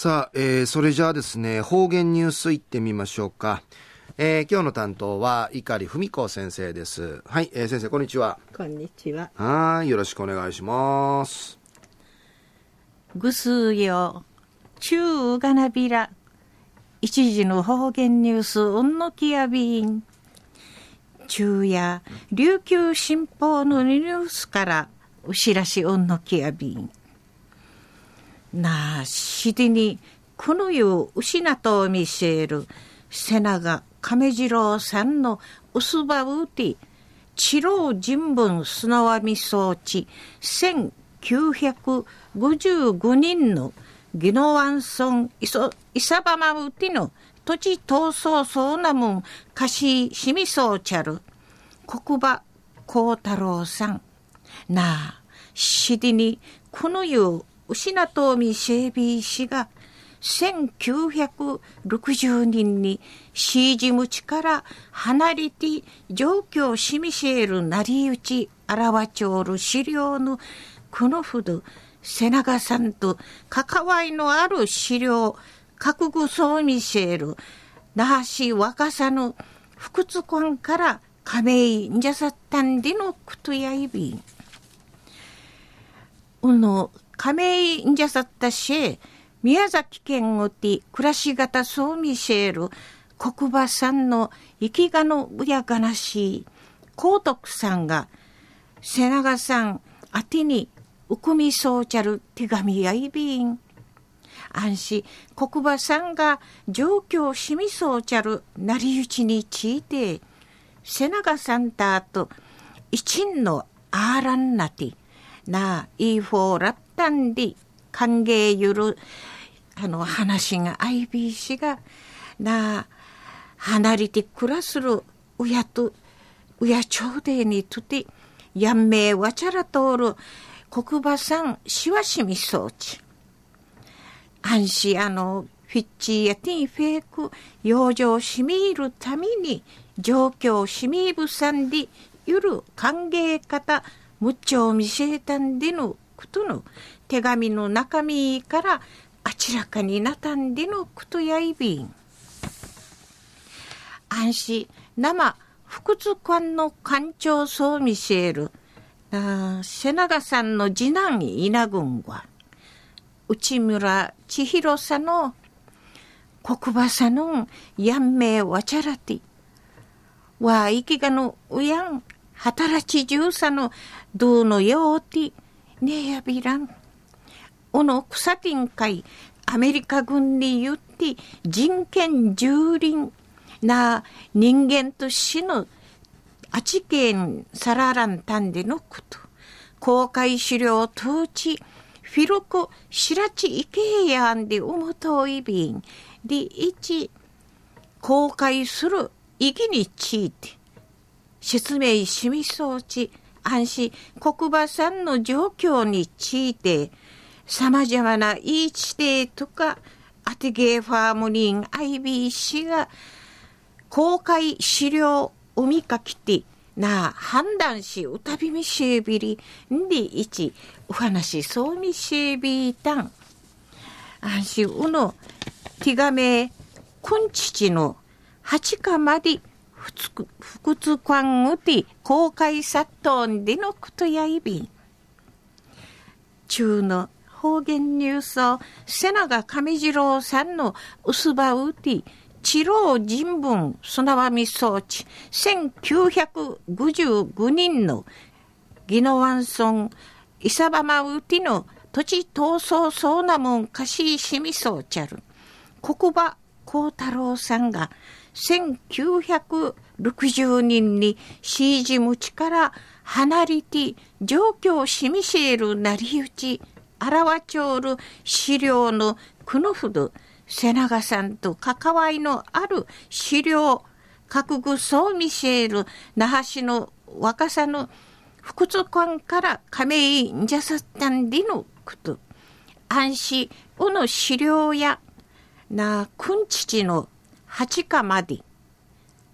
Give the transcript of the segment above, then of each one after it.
さあ、えー、それじゃあですね、方言ニュースいってみましょうか。えー、今日の担当は碇文子先生です。はい、えー、先生こんにちは。こんにちは。はい、よろしくお願いします。ぐすよ、中がなびら、一時の方言ニュース、うんのきやびん。中夜、琉球新報のニュースから、うしらしうんのきやびん。なあ、しりに、このゆう、うしなとを見せる、せなが、かめじろうさんの、うすばうて、ちろうじんぶんすなわみそうち、千九百五十五人の、ぎのわんそん、いそ、いさばまうての、土地闘争そうなもん、かししみそうちゃる、こくば、こうたろうさん。なあ、しりに、このゆう、とみシェービー氏が1960人にシージムチから離れて状況シミシェール成り打ちあらわちょる資料のこのほど瀬長さんと関わりのある資料覚悟そうミシェール那覇市若さの福津館から亀井んじゃさったんでのことやいびん。うの亀井んじゃさったし宮崎県おて暮らし方そう見せる国馬さんの生きがのうやがなし高徳さんが瀬長さんあてにうくみそうちゃる手紙やいびん。安心。国馬さんが状況しみそうちゃるなりうちについて瀬長さんたと一んのあらんなてなあいいフォーラッタンで歓迎ゆるあの話が IBC がな離れて暮らする親と親朝廷にとてやんめいわちゃら通る国馬さんしわしみ装置。安心あのフィッチやティンフェイク養生しみるために状況しみぶさんでゆる歓迎方むっちょ見せたんでのことの手紙の中身から明らかになたんでのことやいびん。安心。生福津館の館長そう見せる。あ瀬長さんの次男稲軍は。内村千尋さんの国馬さんのやんめわちゃらて。わいきがのうやん。働き中さのどうのようて。ねえやびらんおの草天会アメリカ軍に言って人権蹂躙な人間と死ぬあちけんさららんたんでのこと。公開資料統治フィロコしらちいけやんでおもといびんで一公開する意義について説明しみそうち安心国馬さんの状況について様々な言い地定とか、アテゲーファームリン IBC が公開資料を見かけて、なあ、判断し、うたびみしえびり、んでいち、お話そうみしえびたん。あんし、うの、手紙、くんちちの、八日まで、ふつく、ふくつかんうて、公開さっとんでのことやいびん。中の方言ニュースを瀬長上次郎さんの薄葉うて、治療人文すなわみ装置。1955人の宜野湾村。伊佐場まうての土地闘争そうなもんかしいしみそうちゃる。国場幸太郎さんが1960人にシージムチから離れて状況しみせるなりうちあらわちょうる資料のくのふど瀬長さんと関わりのある資料覚悟そう見せる那覇市の若さの福津館から亀井んじゃさったんでのこと安心うの資料やなあくんちちの八日まで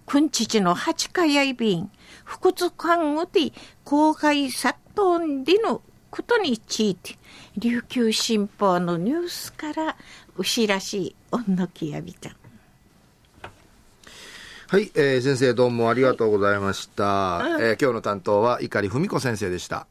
くんちちの八日やいびん福津館をで公開さっとんでのことについて琉球新報のニュースから牛らしい女きやびた。はい、えー先生どうもありがとうございました。はいうんえー今日の担当は碇文子先生でした。